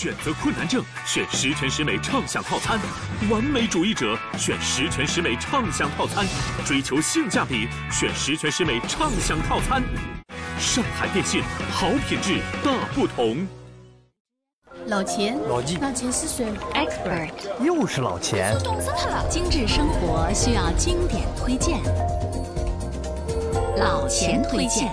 选择困难症选十全十美畅享套餐，完美主义者选十全十美畅享套餐，追求性价比选十全十美畅享套餐。上海电信，好品质大不同。老钱，老纪，老钱是谁？Expert，又是老钱。精致生活需要经典推荐，老钱推荐。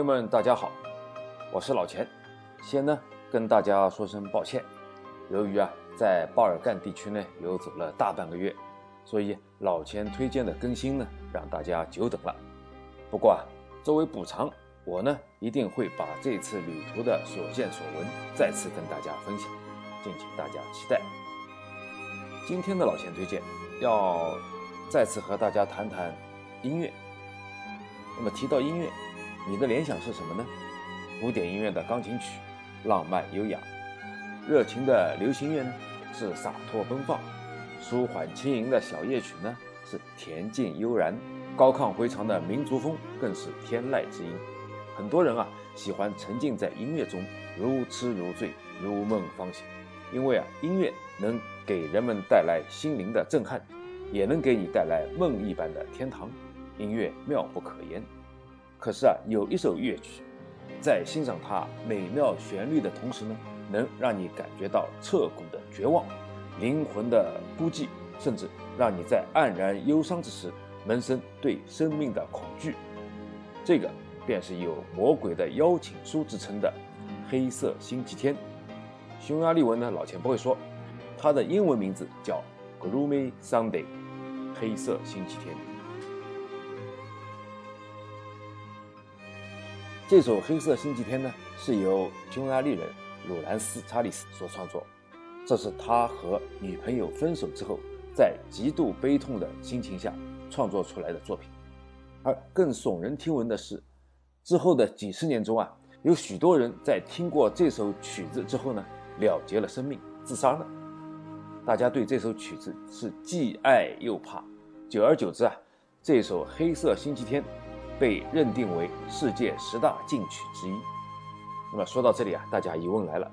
朋友们，大家好，我是老钱。先呢跟大家说声抱歉，由于啊在巴尔干地区呢游走了大半个月，所以老钱推荐的更新呢让大家久等了。不过啊作为补偿，我呢一定会把这次旅途的所见所闻再次跟大家分享，敬请大家期待。今天的老钱推荐要再次和大家谈谈音乐。那么提到音乐。你的联想是什么呢？古典音乐的钢琴曲，浪漫优雅；热情的流行乐呢，是洒脱奔放；舒缓轻盈的小夜曲呢，是恬静悠然；高亢回肠的民族风更是天籁之音。很多人啊，喜欢沉浸在音乐中，如痴如醉，如梦方醒，因为啊，音乐能给人们带来心灵的震撼，也能给你带来梦一般的天堂。音乐妙不可言。可是啊，有一首乐曲，在欣赏它美妙旋律的同时呢，能让你感觉到彻骨的绝望、灵魂的孤寂，甚至让你在黯然忧伤之时，萌生对生命的恐惧。这个便是有“魔鬼的邀请书”之称的《黑色星期天》。匈牙利文呢，老钱不会说，它的英文名字叫《Gloomy Sunday》，黑色星期天。这首《黑色星期天》呢，是由匈牙利人鲁兰斯·查理斯所创作。这是他和女朋友分手之后，在极度悲痛的心情下创作出来的作品。而更耸人听闻的是，之后的几十年中啊，有许多人在听过这首曲子之后呢，了结了生命，自杀了。大家对这首曲子是既爱又怕。久而久之啊，这首《黑色星期天》。被认定为世界十大禁曲之一。那么说到这里啊，大家疑问来了：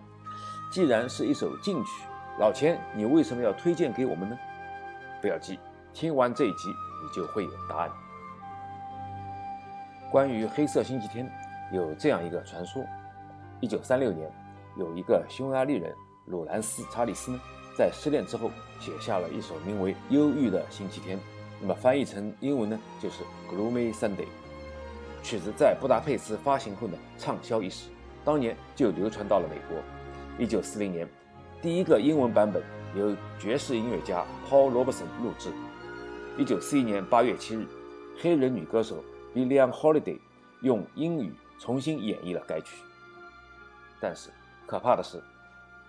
既然是一首禁曲，老钱你为什么要推荐给我们呢？不要急，听完这一集你就会有答案。关于黑色星期天，有这样一个传说：一九三六年，有一个匈牙利人鲁兰斯·查理斯呢，在失恋之后写下了一首名为《忧郁的星期天》，那么翻译成英文呢，就是《Gloomy Sunday》。曲子在布达佩斯发行后呢，畅销一时，当年就流传到了美国。一九四零年，第一个英文版本由爵士音乐家 Paul Robeson 录制。一九四一年八月七日，黑人女歌手 Billie Holiday 用英语重新演绎了该曲。但是，可怕的是，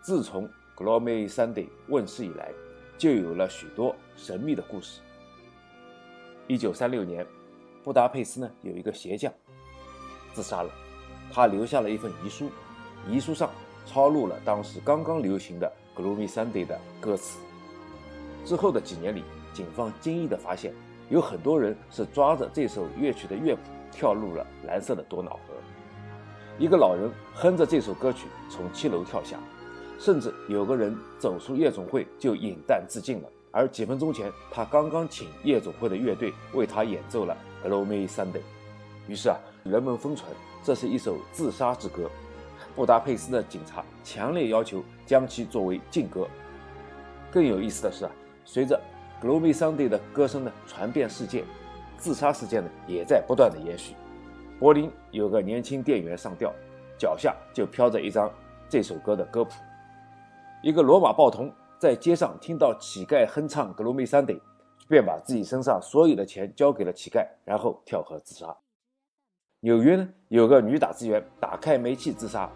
自从《Gloomy Sunday》问世以来，就有了许多神秘的故事。一九三六年。布达佩斯呢有一个鞋匠自杀了，他留下了一份遗书，遗书上抄录了当时刚刚流行的《Gloomy Sunday》的歌词。之后的几年里，警方惊异地发现，有很多人是抓着这首乐曲的乐谱跳入了蓝色的多瑙河。一个老人哼着这首歌曲从七楼跳下，甚至有个人走出夜总会就饮弹自尽了。而几分钟前，他刚刚请夜总会的乐队为他演奏了《Gloomy Sunday》，于是啊，人们疯传这是一首自杀之歌。布达佩斯的警察强烈要求将其作为禁歌。更有意思的是啊，随着《Gloomy Sunday》的歌声呢传遍世界，自杀事件呢也在不断的延续。柏林有个年轻店员上吊，脚下就飘着一张这首歌的歌谱。一个罗马报童。在街上听到乞丐哼唱《Gloomy Sunday》，便把自己身上所有的钱交给了乞丐，然后跳河自杀。纽约呢，有个女打字员打开煤气自杀，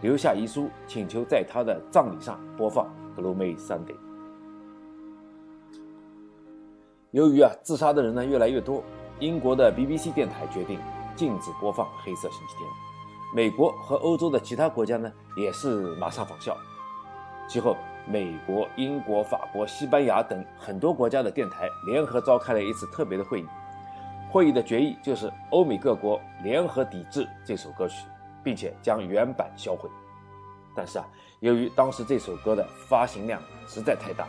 留下遗书，请求在她的葬礼上播放《Gloomy Sunday》。由于啊自杀的人呢越来越多，英国的 BBC 电台决定禁止播放《黑色星期天》。美国和欧洲的其他国家呢也是马上仿效。其后，美国、英国、法国、西班牙等很多国家的电台联合召开了一次特别的会议。会议的决议就是欧美各国联合抵制这首歌曲，并且将原版销毁。但是啊，由于当时这首歌的发行量实在太大，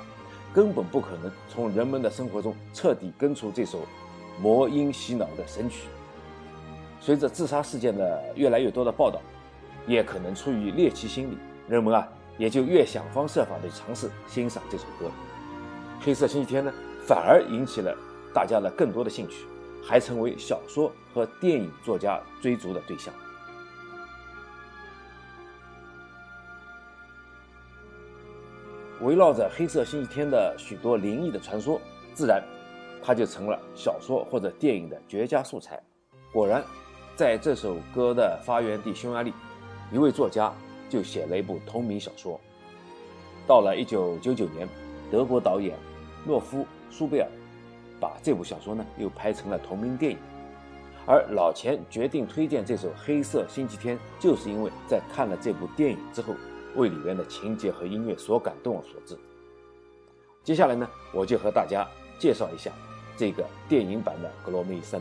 根本不可能从人们的生活中彻底根除这首魔音洗脑的神曲。随着自杀事件的越来越多的报道，也可能出于猎奇心理，人们啊也就越想方设法地尝试欣赏这首歌。黑色星期天呢，反而引起了大家的更多的兴趣。还成为小说和电影作家追逐的对象。围绕着黑色星期天的许多灵异的传说，自然，它就成了小说或者电影的绝佳素材。果然，在这首歌的发源地匈牙利，一位作家就写了一部同名小说。到了一九九九年，德国导演诺夫苏贝尔。把这部小说呢又拍成了同名电影，而老钱决定推荐这首《黑色星期天》，就是因为在看了这部电影之后，为里面的情节和音乐所感动所致。接下来呢，我就和大家介绍一下这个电影版的《Gloomy Sunday》。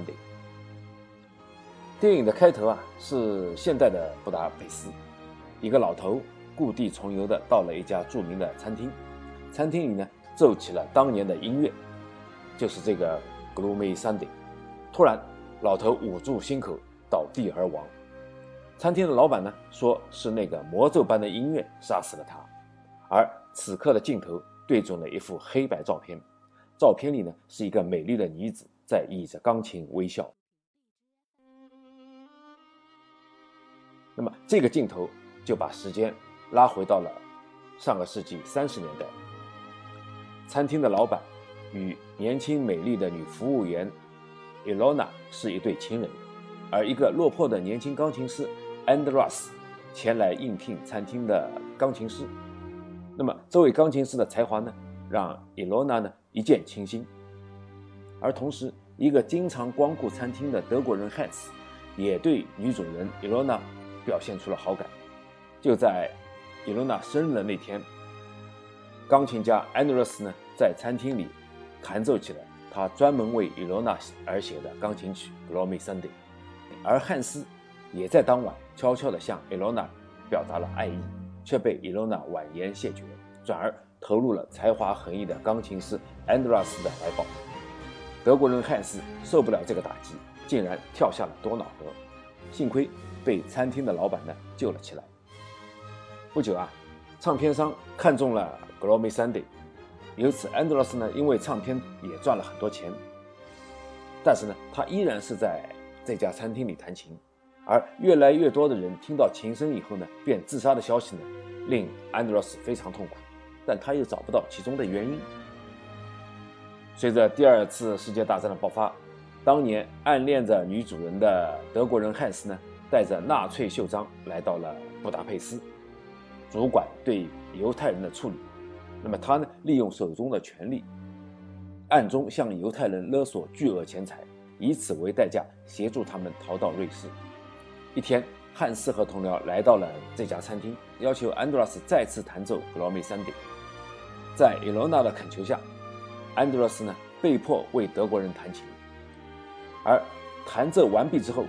电影的开头啊，是现代的布达佩斯，一个老头故地重游的到了一家著名的餐厅，餐厅里呢奏起了当年的音乐。就是这个 Gloomy Sunday，突然，老头捂住心口倒地而亡。餐厅的老板呢，说是那个魔咒般的音乐杀死了他。而此刻的镜头对准了一幅黑白照片，照片里呢是一个美丽的女子在倚着钢琴微笑。那么这个镜头就把时间拉回到了上个世纪三十年代，餐厅的老板。与年轻美丽的女服务员 Ilona 是一对情人，而一个落魄的年轻钢琴师 Andras 前来应聘餐厅的钢琴师。那么，这位钢琴师的才华呢，让 Ilona 呢一见倾心。而同时，一个经常光顾餐厅的德国人 Hans 也对女主人 Ilona 表现出了好感。就在 Ilona 生日的那天，钢琴家 Andras 呢在餐厅里。弹奏起了他专门为伊罗娜而写的钢琴曲《Gloomy Sunday》，而汉斯也在当晚悄悄地向伊罗娜表达了爱意，却被伊罗娜婉言谢绝，转而投入了才华横溢的钢琴师安德拉斯的怀抱。德国人汉斯受不了这个打击，竟然跳下了多瑙河，幸亏被餐厅的老板呢救了起来。不久啊，唱片商看中了《Gloomy Sunday》。由此，安德罗斯呢，因为唱片也赚了很多钱，但是呢，他依然是在这家餐厅里弹琴，而越来越多的人听到琴声以后呢，便自杀的消息呢，令安德罗斯非常痛苦，但他又找不到其中的原因。随着第二次世界大战的爆发，当年暗恋着女主人的德国人汉斯呢，带着纳粹袖章来到了布达佩斯，主管对犹太人的处理。那么他呢，利用手中的权力，暗中向犹太人勒索巨额钱财，以此为代价协助他们逃到瑞士。一天，汉斯和同僚来到了这家餐厅，要求安德拉斯再次弹奏《格罗米三点》。在伊罗娜的恳求下，安德拉斯呢被迫为德国人弹琴。而弹奏完毕之后，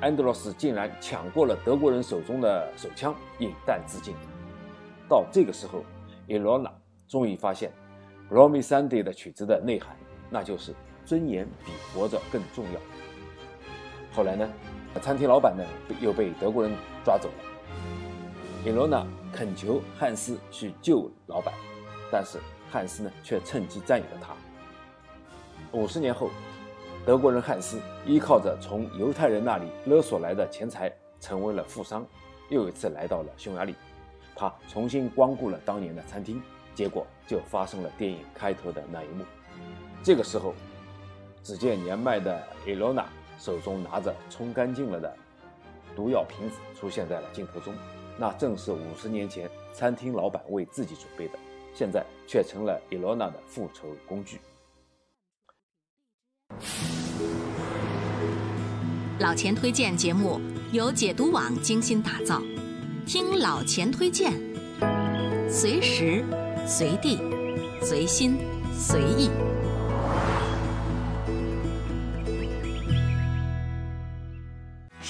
安德罗斯竟然抢过了德国人手中的手枪，引弹自尽。到这个时候，伊罗娜。终于发现，《Gloomy Sunday》的曲子的内涵，那就是尊严比活着更重要。后来呢，餐厅老板呢又被德国人抓走了。伊罗娜恳求汉斯去救老板，但是汉斯呢却趁机占有了他。五十年后，德国人汉斯依靠着从犹太人那里勒索来的钱财，成为了富商，又一次来到了匈牙利。他重新光顾了当年的餐厅结果就发生了电影开头的那一幕。这个时候只见年迈的伊罗娜手中拿着冲干净了的毒药瓶子出现在了镜头中。那正是五十年前餐厅老板为自己准备的现在却成了伊罗娜的复仇工具。老钱推荐节目由解毒网精心打造。听老钱推荐，随时随地随心随意。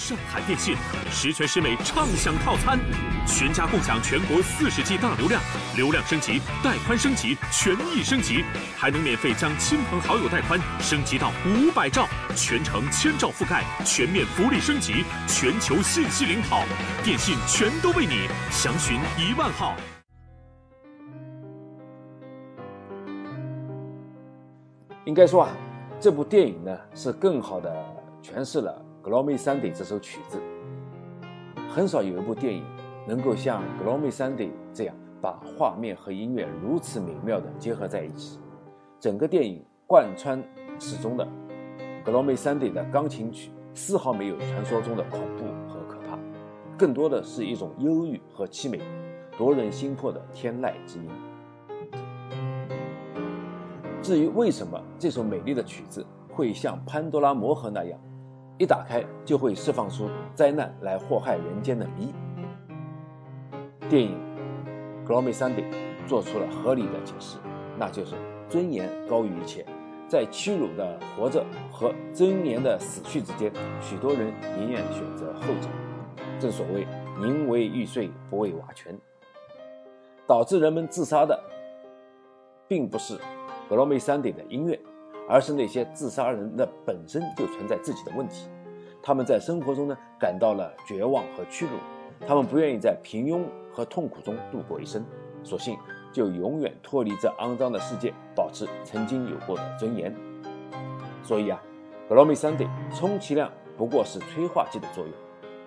上海电信十全十美畅享套餐，全家共享全国四十 G 大流量，流量升级、带宽升级、权益升级，还能免费将亲朋好友带宽升级到五百兆，全程千兆覆盖，全面福利升级，全球信息领跑，电信全都为你，详询一万号。应该说啊，这部电影呢是更好的诠释了。《Gloomy Sunday》这首曲子，很少有一部电影能够像《Gloomy Sunday》这样把画面和音乐如此美妙的结合在一起。整个电影贯穿始终的《Gloomy Sunday》的钢琴曲，丝毫没有传说中的恐怖和可怕，更多的是一种忧郁和凄美、夺人心魄的天籁之音。至于为什么这首美丽的曲子会像潘多拉魔盒那样？一打开就会释放出灾难来祸害人间的谜。电影《Gloomy Sunday》做出了合理的解释，那就是尊严高于一切。在屈辱的活着和尊严的死去之间，许多人宁愿选择后者。正所谓“宁为玉碎，不为瓦全”。导致人们自杀的，并不是《Gloomy Sunday》的音乐。而是那些自杀人的本身就存在自己的问题，他们在生活中呢感到了绝望和屈辱，他们不愿意在平庸和痛苦中度过一生，索性就永远脱离这肮脏的世界，保持曾经有过的尊严。所以啊，《Gloomy Sunday》充其量不过是催化剂的作用，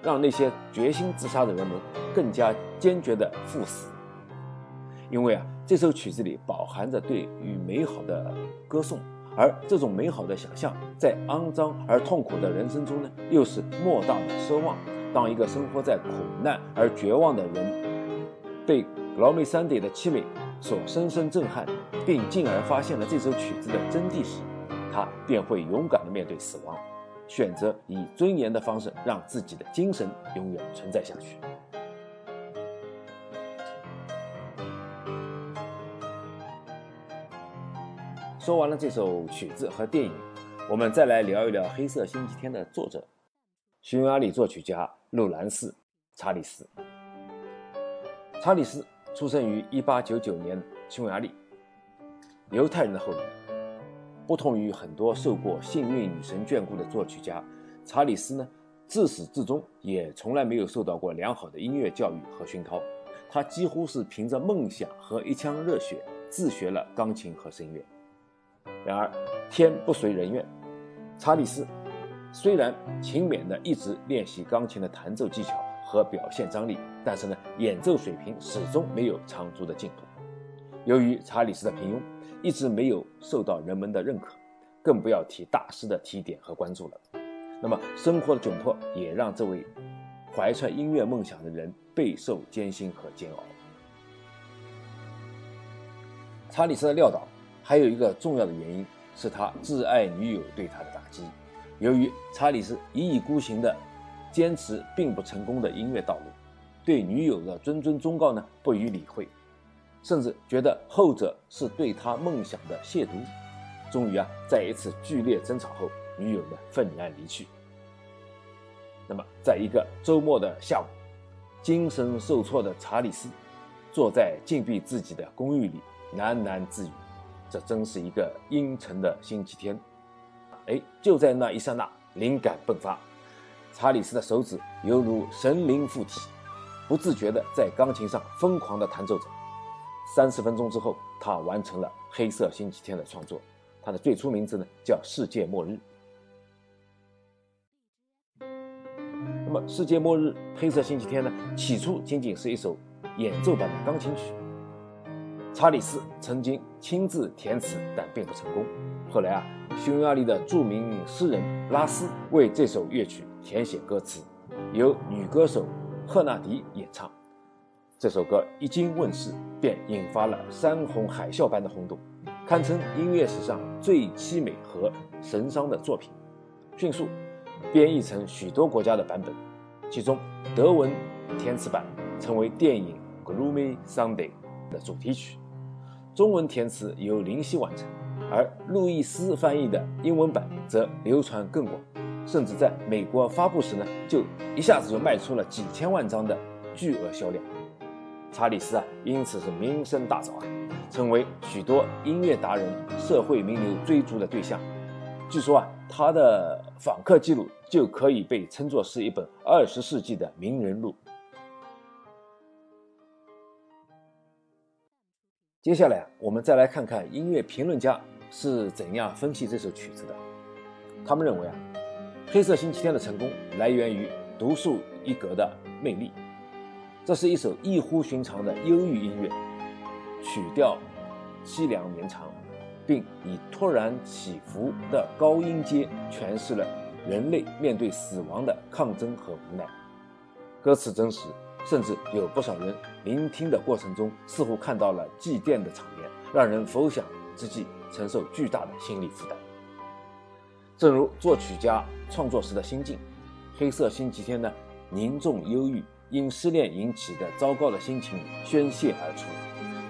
让那些决心自杀的人们更加坚决地赴死。因为啊，这首曲子里饱含着对于美好的歌颂。而这种美好的想象，在肮脏而痛苦的人生中呢，又是莫大的奢望。当一个生活在苦难而绝望的人，被《Gloomy Sunday》的凄美所深深震撼，并进而发现了这首曲子的真谛时，他便会勇敢地面对死亡，选择以尊严的方式让自己的精神永远存在下去。说完了这首曲子和电影，我们再来聊一聊《黑色星期天》的作者——匈牙利作曲家路兰斯·查理斯。查理斯出生于1899年匈牙利，犹太人的后裔。不同于很多受过幸运女神眷顾的作曲家，查理斯呢，自始至终也从来没有受到过良好的音乐教育和熏陶。他几乎是凭着梦想和一腔热血自学了钢琴和声乐。然而，天不随人愿。查理斯虽然勤勉地一直练习钢琴的弹奏技巧和表现张力，但是呢，演奏水平始终没有长足的进步。由于查理斯的平庸，一直没有受到人们的认可，更不要提大师的提点和关注了。那么，生活的窘迫也让这位怀揣音乐梦想的人备受艰辛和煎熬。查理斯的撂倒。还有一个重要的原因是他挚爱女友对他的打击。由于查理斯一意孤行的坚持并不成功的音乐道路，对女友的谆谆忠告呢不予理会，甚至觉得后者是对他梦想的亵渎。终于啊，在一次剧烈争吵后，女友呢愤然离去。那么，在一个周末的下午，精神受挫的查理斯坐在禁闭自己的公寓里喃喃自语。这真是一个阴沉的星期天，哎，就在那一刹那，灵感迸发，查理斯的手指犹如神灵附体，不自觉地在钢琴上疯狂地弹奏着。三十分钟之后，他完成了《黑色星期天》的创作，它的最初名字呢叫《世界末日》。那么，《世界末日》《黑色星期天》呢，起初仅仅是一首演奏版的钢琴曲。查理斯曾经亲自填词，但并不成功。后来啊，匈牙利的著名诗人拉斯为这首乐曲填写歌词，由女歌手赫纳迪演唱。这首歌一经问世，便引发了山洪海啸般的轰动，堪称音乐史上最凄美和神伤的作品。迅速，编译成许多国家的版本，其中德文填词版成为电影《Gloomy Sunday》的主题曲，中文填词由林夕完成，而路易斯翻译的英文版则流传更广，甚至在美国发布时呢，就一下子就卖出了几千万张的巨额销量。查理斯啊，因此是名声大噪啊，成为许多音乐达人、社会名流追逐的对象。据说啊，他的访客记录就可以被称作是一本二十世纪的名人录。接下来，我们再来看看音乐评论家是怎样分析这首曲子的。他们认为啊，《黑色星期天》的成功来源于独树一格的魅力。这是一首异乎寻常的忧郁音乐，曲调凄凉绵长，并以突然起伏的高音阶诠释了人类面对死亡的抗争和无奈。歌词真实，甚至有不少人聆听的过程中似乎看到了祭奠的场面，让人浮想之际承受巨大的心理负担。正如作曲家创作时的心境，《黑色星期天》呢，凝重忧郁。因失恋引起的糟糕的心情宣泄而出，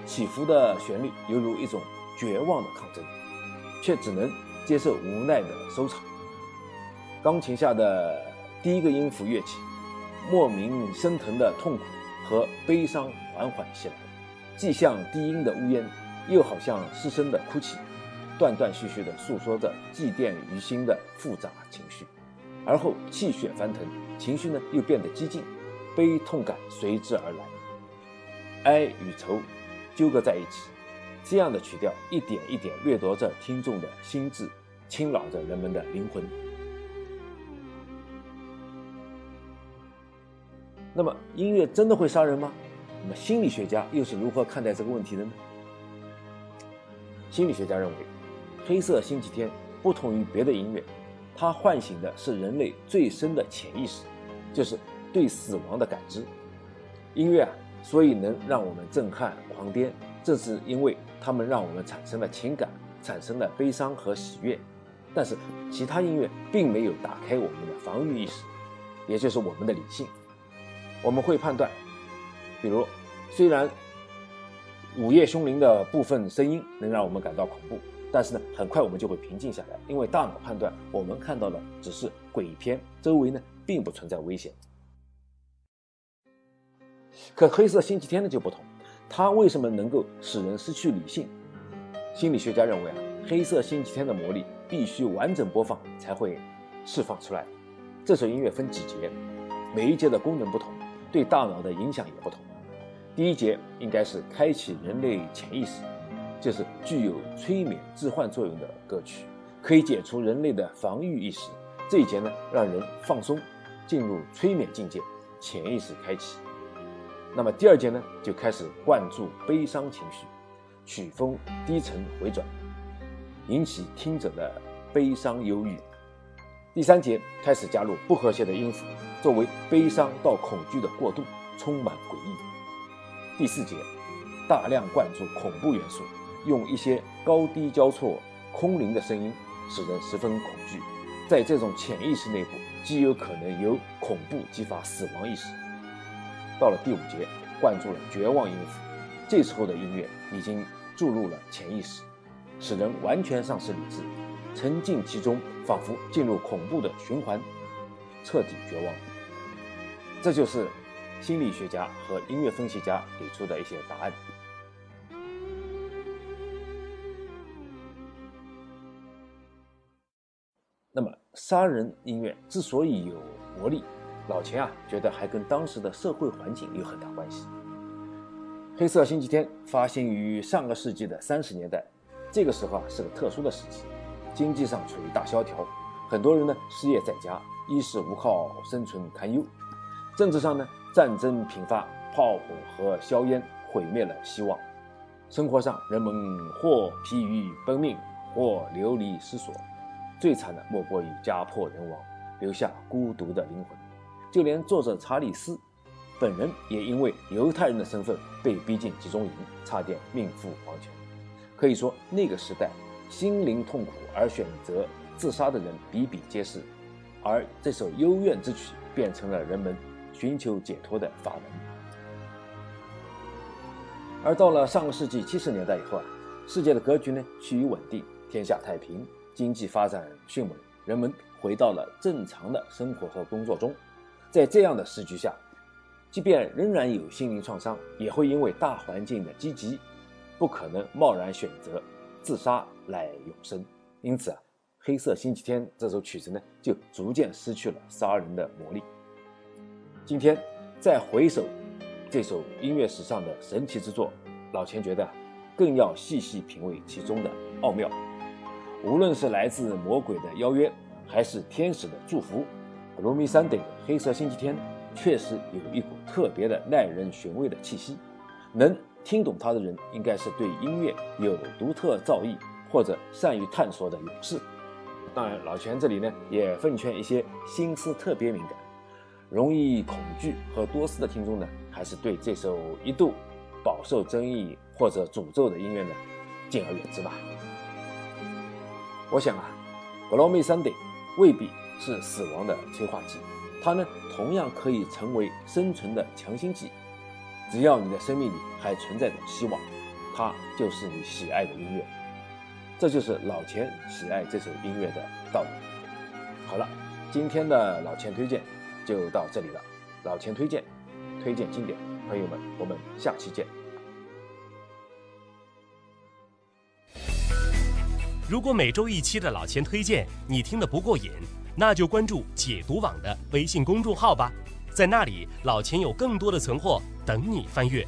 起伏的旋律犹如一种绝望的抗争，却只能接受无奈的收场。钢琴下的第一个音符跃起，莫名升腾的痛苦和悲伤缓缓袭来，既像低音的呜咽，又好像失声的哭泣，断断续续地诉说着祭奠于心的复杂情绪。而后气血翻腾，情绪呢又变得激进。悲痛感随之而来，哀与愁纠葛在一起，这样的曲调一点一点掠夺着听众的心智，侵扰着人们的灵魂。那么，音乐真的会杀人吗？那么，心理学家又是如何看待这个问题的呢？心理学家认为，《黑色星期天》不同于别的音乐，它唤醒的是人类最深的潜意识，就是。对死亡的感知，音乐啊，所以能让我们震撼狂癫，正是因为他们让我们产生了情感，产生了悲伤和喜悦。但是其他音乐并没有打开我们的防御意识，也就是我们的理性。我们会判断，比如，虽然午夜凶铃的部分声音能让我们感到恐怖，但是呢，很快我们就会平静下来，因为大脑判断我们看到的只是鬼片，周围呢并不存在危险。可黑色星期天呢就不同，它为什么能够使人失去理性？心理学家认为啊，黑色星期天的魔力必须完整播放才会释放出来。这首音乐分几节，每一节的功能不同，对大脑的影响也不同。第一节应该是开启人类潜意识，就是具有催眠致幻作用的歌曲，可以解除人类的防御意识。这一节呢，让人放松，进入催眠境界，潜意识开启。那么第二节呢，就开始灌注悲伤情绪，曲风低沉回转，引起听者的悲伤忧郁。第三节开始加入不和谐的音符，作为悲伤到恐惧的过渡，充满诡异。第四节大量灌注恐怖元素，用一些高低交错、空灵的声音，使人十分恐惧。在这种潜意识内部，极有可能由恐怖激发死亡意识。到了第五节，灌注了绝望音符，这时候的音乐已经注入了潜意识，使人完全丧失理智，沉浸其中，仿佛进入恐怖的循环，彻底绝望。这就是心理学家和音乐分析家给出的一些答案。那么，杀人音乐之所以有魔力。老钱啊，觉得还跟当时的社会环境有很大关系。黑色星期天发行于上个世纪的三十年代，这个时候啊是个特殊的时期，经济上处于大萧条，很多人呢失业在家，衣食无靠，生存堪忧。政治上呢战争频发，炮火和硝烟毁灭了希望。生活上人们或疲于奔命，或流离失所，最惨的莫过于家破人亡，留下孤独的灵魂。就连作者查理斯本人也因为犹太人的身份被逼进集中营，差点命赴黄泉。可以说，那个时代心灵痛苦而选择自杀的人比比皆是。而这首幽怨之曲变成了人们寻求解脱的法门。而到了上个世纪七十年代以后啊，世界的格局呢趋于稳定，天下太平，经济发展迅猛，人们回到了正常的生活和工作中。在这样的时局下，即便仍然有心灵创伤，也会因为大环境的积极，不可能贸然选择自杀来永生。因此啊，《黑色星期天》这首曲子呢，就逐渐失去了杀人的魔力。今天再回首。这首音乐史上的神奇之作，老钱觉得更要细细品味其中的奥妙。无论是来自魔鬼的邀约，还是天使的祝福，《Gloomy Sunday》黑色星期天确实有一股特别的耐人寻味的气息。能听懂它的人，应该是对音乐有独特造诣或者善于探索的勇士。当然，老钱这里呢也奉劝一些心思特别敏感。容易恐惧和多思的听众呢，还是对这首一度饱受争议或者诅咒的音乐呢，敬而远之吧。我想啊，《Gloomy Sunday》未必是死亡的催化剂，它呢同样可以成为生存的强心剂。只要你的生命里还存在着希望，它就是你喜爱的音乐。这就是老钱喜爱这首音乐的道理。好了，今天的老钱推荐。就到这里了，老钱推荐，推荐经典，朋友们，我们下期见。如果每周一期的老钱推荐你听得不过瘾，那就关注解读网的微信公众号吧，在那里老钱有更多的存货等你翻阅。